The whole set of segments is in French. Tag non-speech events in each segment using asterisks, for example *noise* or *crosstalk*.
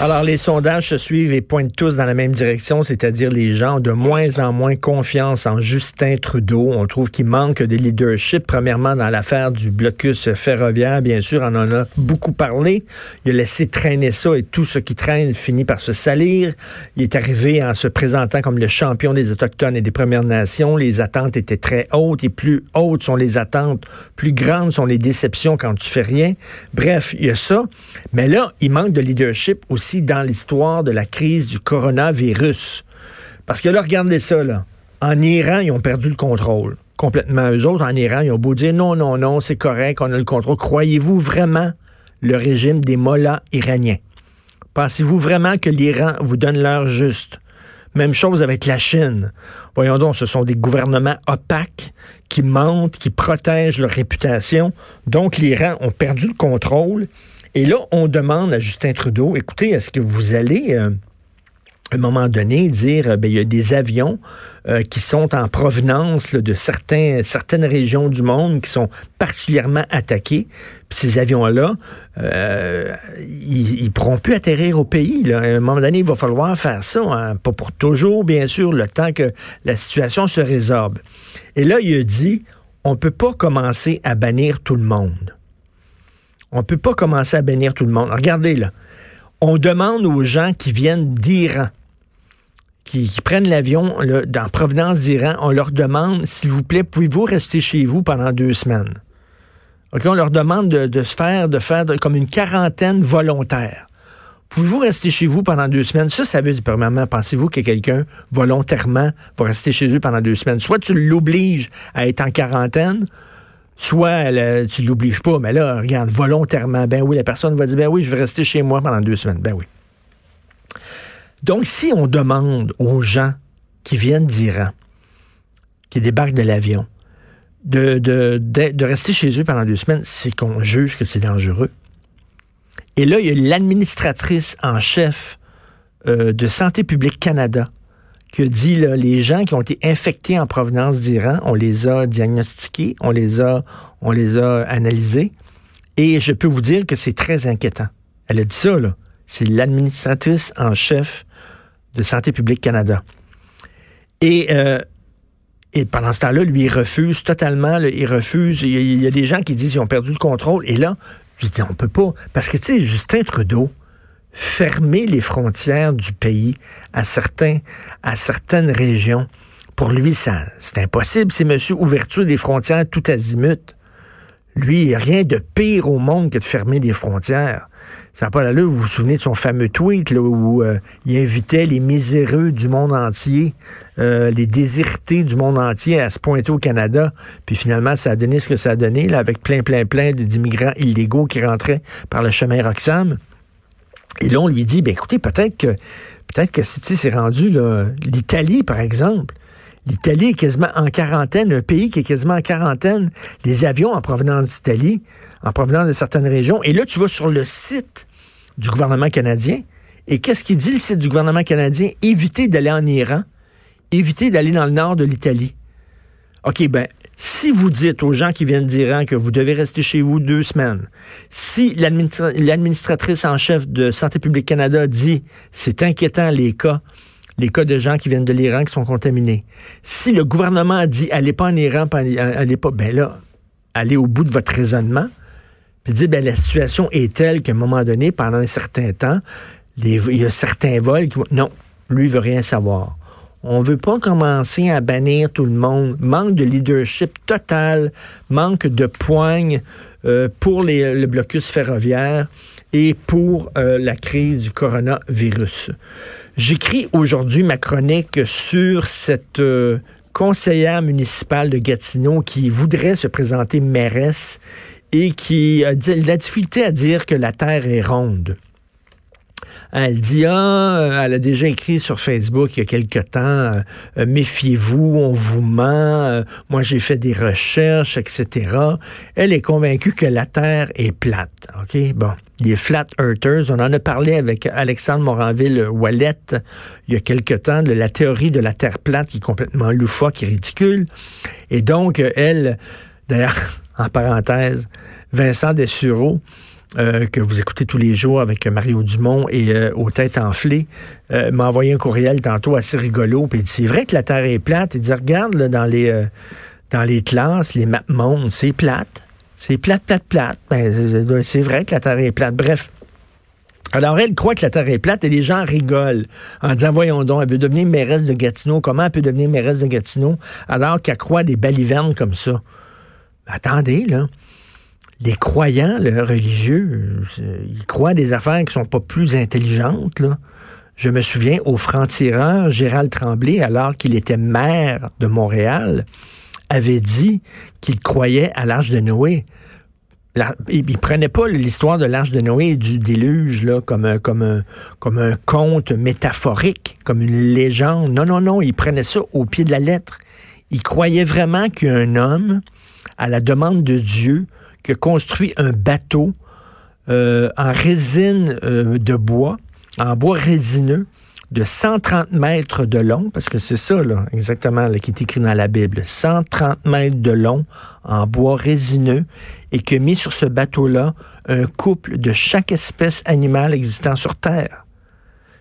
Alors, les sondages se suivent et pointent tous dans la même direction, c'est-à-dire les gens ont de moins en moins confiance en Justin Trudeau. On trouve qu'il manque de leadership, premièrement dans l'affaire du blocus ferroviaire. Bien sûr, on en a beaucoup parlé. Il a laissé traîner ça et tout ce qui traîne finit par se salir. Il est arrivé en se présentant comme le champion des Autochtones et des Premières Nations. Les attentes étaient très hautes et plus hautes sont les attentes, plus grandes sont les déceptions quand tu fais rien. Bref, il y a ça. Mais là, il manque de leadership aussi dans l'histoire de la crise du coronavirus. Parce que là, regardez ça, là. En Iran, ils ont perdu le contrôle. Complètement. Eux autres, en Iran, ils ont beau dire non, non, non, c'est correct, on a le contrôle. Croyez-vous vraiment le régime des mollahs iraniens? Pensez-vous vraiment que l'Iran vous donne l'heure juste? Même chose avec la Chine. Voyons donc, ce sont des gouvernements opaques qui mentent, qui protègent leur réputation. Donc, l'Iran ont perdu le contrôle. Et là, on demande à Justin Trudeau, écoutez, est-ce que vous allez... Euh, à un moment donné, dire euh, ben, il y a des avions euh, qui sont en provenance de certaines régions du monde qui sont particulièrement attaquées. Puis ces avions-là, ils, ne pourront plus atterrir au pays. Là. À un moment donné, il va falloir faire ça, hein. pas pour toujours, bien sûr, le temps que la situation se résorbe. Et là, il a dit, on peut pas commencer à bannir tout le monde. On ne peut pas commencer à bénir tout le monde. Regardez là. On demande aux gens qui viennent d'Iran, qui, prennent l'avion en provenance d'Iran, on leur demande, s'il vous plaît, pouvez-vous rester chez vous pendant deux semaines? on leur demande de, se faire, de faire comme une quarantaine volontaire. Pouvez-vous rester chez vous pendant deux semaines? Ça, ça veut dire, premièrement, pensez-vous que quelqu'un, volontairement, va rester chez eux pendant deux semaines? Soit tu l'obliges à être en quarantaine, soit tu ne l'obliges pas, mais là, regarde, volontairement, ben oui, la personne va dire, ben oui, je vais rester chez moi pendant deux semaines. Ben oui. Donc, si on demande aux gens qui viennent d'Iran, qui débarquent de l'avion, de, de, rester chez eux pendant deux semaines, c'est qu'on juge que c'est dangereux. Et là, il y a l'administratrice en chef euh, de Santé publique Canada que dit les gens qui ont été infectés en provenance d'Iran, on les a diagnostiqués, on les a, on les a analysés, et je peux vous dire que c'est très inquiétant. Elle a dit ça, là. C'est l'administratrice en chef de Santé publique Canada. Et, euh, et pendant ce temps-là, lui, il refuse totalement, il refuse. Il y, a, des gens qui disent qu'ils ont perdu le contrôle. Et là, je dis, on peut pas. Parce que, tu sais, Justin Trudeau, fermer les frontières du pays à certains, à certaines régions. Pour lui, c'est impossible. C'est monsieur ouverture des frontières tout azimut. Lui, rien de pire au monde que de fermer les frontières. Ça n'a pas l'allure, vous vous souvenez de son fameux tweet là, où euh, il invitait les miséreux du monde entier, euh, les désirtés du monde entier à se pointer au Canada. Puis finalement, ça a donné ce que ça a donné, là, avec plein, plein, plein d'immigrants illégaux qui rentraient par le chemin Roxham. Et là, on lui dit, ben écoutez, peut-être que peut-être que c'est rendu l'Italie, par exemple. L'Italie est quasiment en quarantaine, un pays qui est quasiment en quarantaine. Les avions en provenance d'Italie, en provenance de certaines régions. Et là, tu vas sur le site du gouvernement canadien. Et qu'est-ce qu'il dit, le site du gouvernement canadien? Évitez d'aller en Iran. Évitez d'aller dans le nord de l'Italie. OK, ben, si vous dites aux gens qui viennent d'Iran que vous devez rester chez vous deux semaines, si l'administratrice en chef de Santé publique Canada dit c'est inquiétant les cas, les cas de gens qui viennent de l'Iran qui sont contaminés, si le gouvernement dit allez pas en Iran, allez pas, ben là, allez au bout de votre raisonnement, puis dit ben la situation est telle qu'à un moment donné, pendant un certain temps, il y a certains vols qui vont... Non, lui, il veut rien savoir. On veut pas commencer à bannir tout le monde. Manque de leadership total, manque de poigne euh, pour le blocus ferroviaire et pour euh, la crise du coronavirus. J'écris aujourd'hui ma chronique sur cette euh, conseillère municipale de Gatineau qui voudrait se présenter mairesse et qui a la difficulté à dire que la Terre est ronde. Elle dit, ah, elle a déjà écrit sur Facebook il y a quelque temps, euh, euh, méfiez-vous, on vous ment, euh, moi j'ai fait des recherches, etc. Elle est convaincue que la Terre est plate. OK? Bon. Les flat earthers, on en a parlé avec Alexandre Moranville-Wallet il y a quelque temps de la théorie de la Terre plate qui est complètement loufoque et ridicule. Et donc, elle, d'ailleurs, *laughs* en parenthèse, Vincent Dessureau, euh, que vous écoutez tous les jours avec Mario Dumont et euh, aux têtes enflées, euh, m'a envoyé un courriel tantôt assez rigolo. Puis il dit c'est vrai que la Terre est plate. Il dit regarde là, dans les dans les classes, les maps mondes, c'est plate. C'est plate, plate, plate. Ben, c'est vrai que la Terre est plate. Bref. Alors, elle croit que la Terre est plate et les gens rigolent en disant, voyons donc, elle veut devenir mairesse de Gatineau. Comment elle peut devenir mairesse de Gatineau alors qu'elle croit des balivernes comme ça? Attendez, là les croyants les religieux, euh, ils croient des affaires qui sont pas plus intelligentes. Je me souviens au franc-tireur, Gérald Tremblay, alors qu'il était maire de Montréal, avait dit qu'il croyait à l'Arche de Noé. il, prenait pas l'histoire de l'Arche de Noé et du déluge là, comme, comme un conte métaphorique, comme une légende. Non, non, non, il prenait ça au pied de la lettre. Il croyait vraiment qu'un homme, à la demande de Dieu, qui construit un bateau euh, en résine euh, de bois, en bois résineux, de 130 mètres de long, parce que c'est ça, là, exactement, qui est écrit dans la Bible. 130 mètres de long, en bois résineux, et qui a mis sur ce bateau-là un couple de chaque espèce animale existant sur Terre.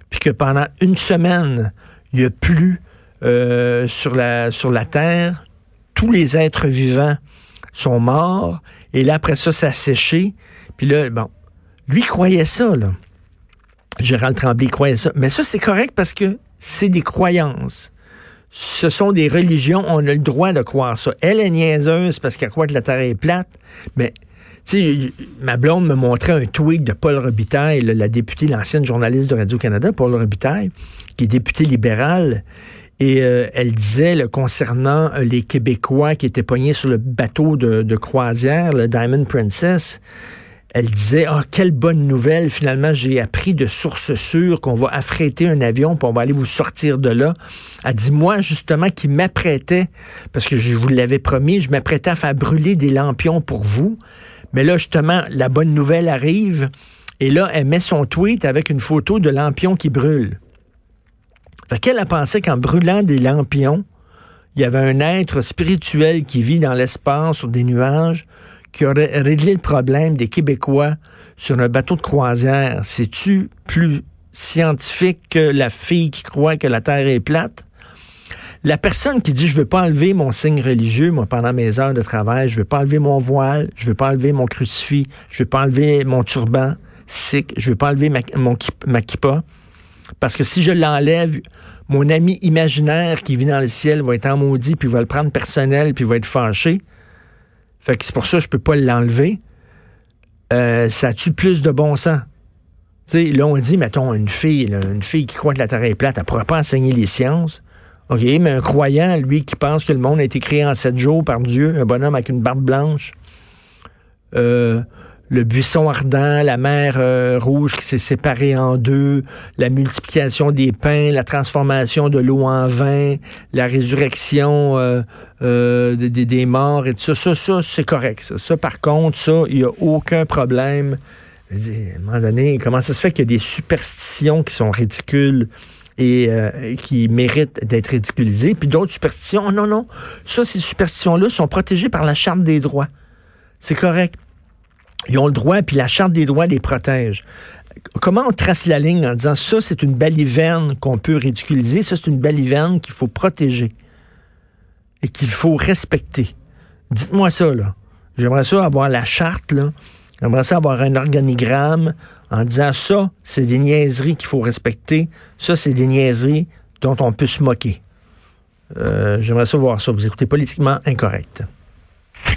Puis que pendant une semaine, il n'y a plus euh, sur la Terre, tous les êtres vivants sont morts et là, après ça, ça a séché. Puis là, bon, lui croyait ça, là. Gérald Tremblay croyait ça. Mais ça, c'est correct parce que c'est des croyances. Ce sont des religions, on a le droit de croire ça. Elle est niaiseuse parce qu'elle croit que la Terre est plate, mais tu sais, ma blonde me montrait un tweet de Paul Robitaille, la députée, l'ancienne journaliste de Radio-Canada, Paul Robitaille, qui est député libéral. Et euh, elle disait concernant euh, les Québécois qui étaient poignés sur le bateau de, croisière, le Diamond Princess, elle disait Ah, quelle bonne nouvelle, finalement, j'ai appris de sources sûres qu'on va affréter un avion, puis on va aller vous sortir de là. Elle dit Moi, justement, qui m'apprêtais, parce que je vous l'avais promis, je m'apprêtais à faire brûler des lampions pour vous. Mais là, justement, la bonne nouvelle arrive. Et là, elle met son tweet avec une photo de lampion qui brûle. Fait qu'elle a pensé qu'en brûlant des lampions, il y avait un être spirituel qui vit dans l'espace sur des nuages qui aurait réglé le problème des Québécois sur un bateau de croisière. C'est-tu plus scientifique que la fille qui croit que la Terre est plate? La personne qui dit je veux pas enlever mon signe religieux, moi, pendant mes heures de travail, je veux pas enlever mon voile, je veux pas enlever mon crucifix, je veux pas enlever mon turban sikh, je veux pas enlever ma, mon, ma kippa, parce que si je l'enlève, mon ami imaginaire qui vit dans le ciel va être en maudit, puis va le prendre personnel, puis va être fâché. Fait que c'est pour ça que je peux pas l'enlever. Euh, ça tue plus de bon sens. sais, là, on dit, mettons, une fille, une fille qui croit que la Terre est plate, elle pourra pas enseigner les sciences. OK, mais un croyant, lui, qui pense que le monde a été créé en sept jours par Dieu, un bonhomme avec une barbe blanche, euh, le buisson ardent, la mer euh, rouge qui s'est séparée en deux, la multiplication des pains, la transformation de l'eau en vin, la résurrection euh, euh, des, morts et tout ça. Ça, ça c'est correct. Ça. par contre, ça, il n'y a aucun problème. à un moment donné, comment ça se fait qu'il y a des superstitions qui sont ridicules? et qui méritent d'être ridiculisées, puis d'autres superstitions, non, non, ça, ces superstitions-là sont protégées par la Charte des droits. C'est correct. Ils ont le droit, puis la Charte des droits les protège. Comment on trace la ligne en disant ça, c'est une baliverne qu'on peut ridiculiser, ça, c'est une baliverne qu'il faut protéger et qu'il faut respecter? Dites-moi ça, là. J'aimerais ça avoir la charte, là. J'aimerais ça avoir un organigramme en disant ça, c'est des niaiseries qu'il faut respecter. Ça, c'est des niaiseries dont on peut se moquer. Euh, j'aimerais ça voir ça. Vous écoutez politiquement incorrect.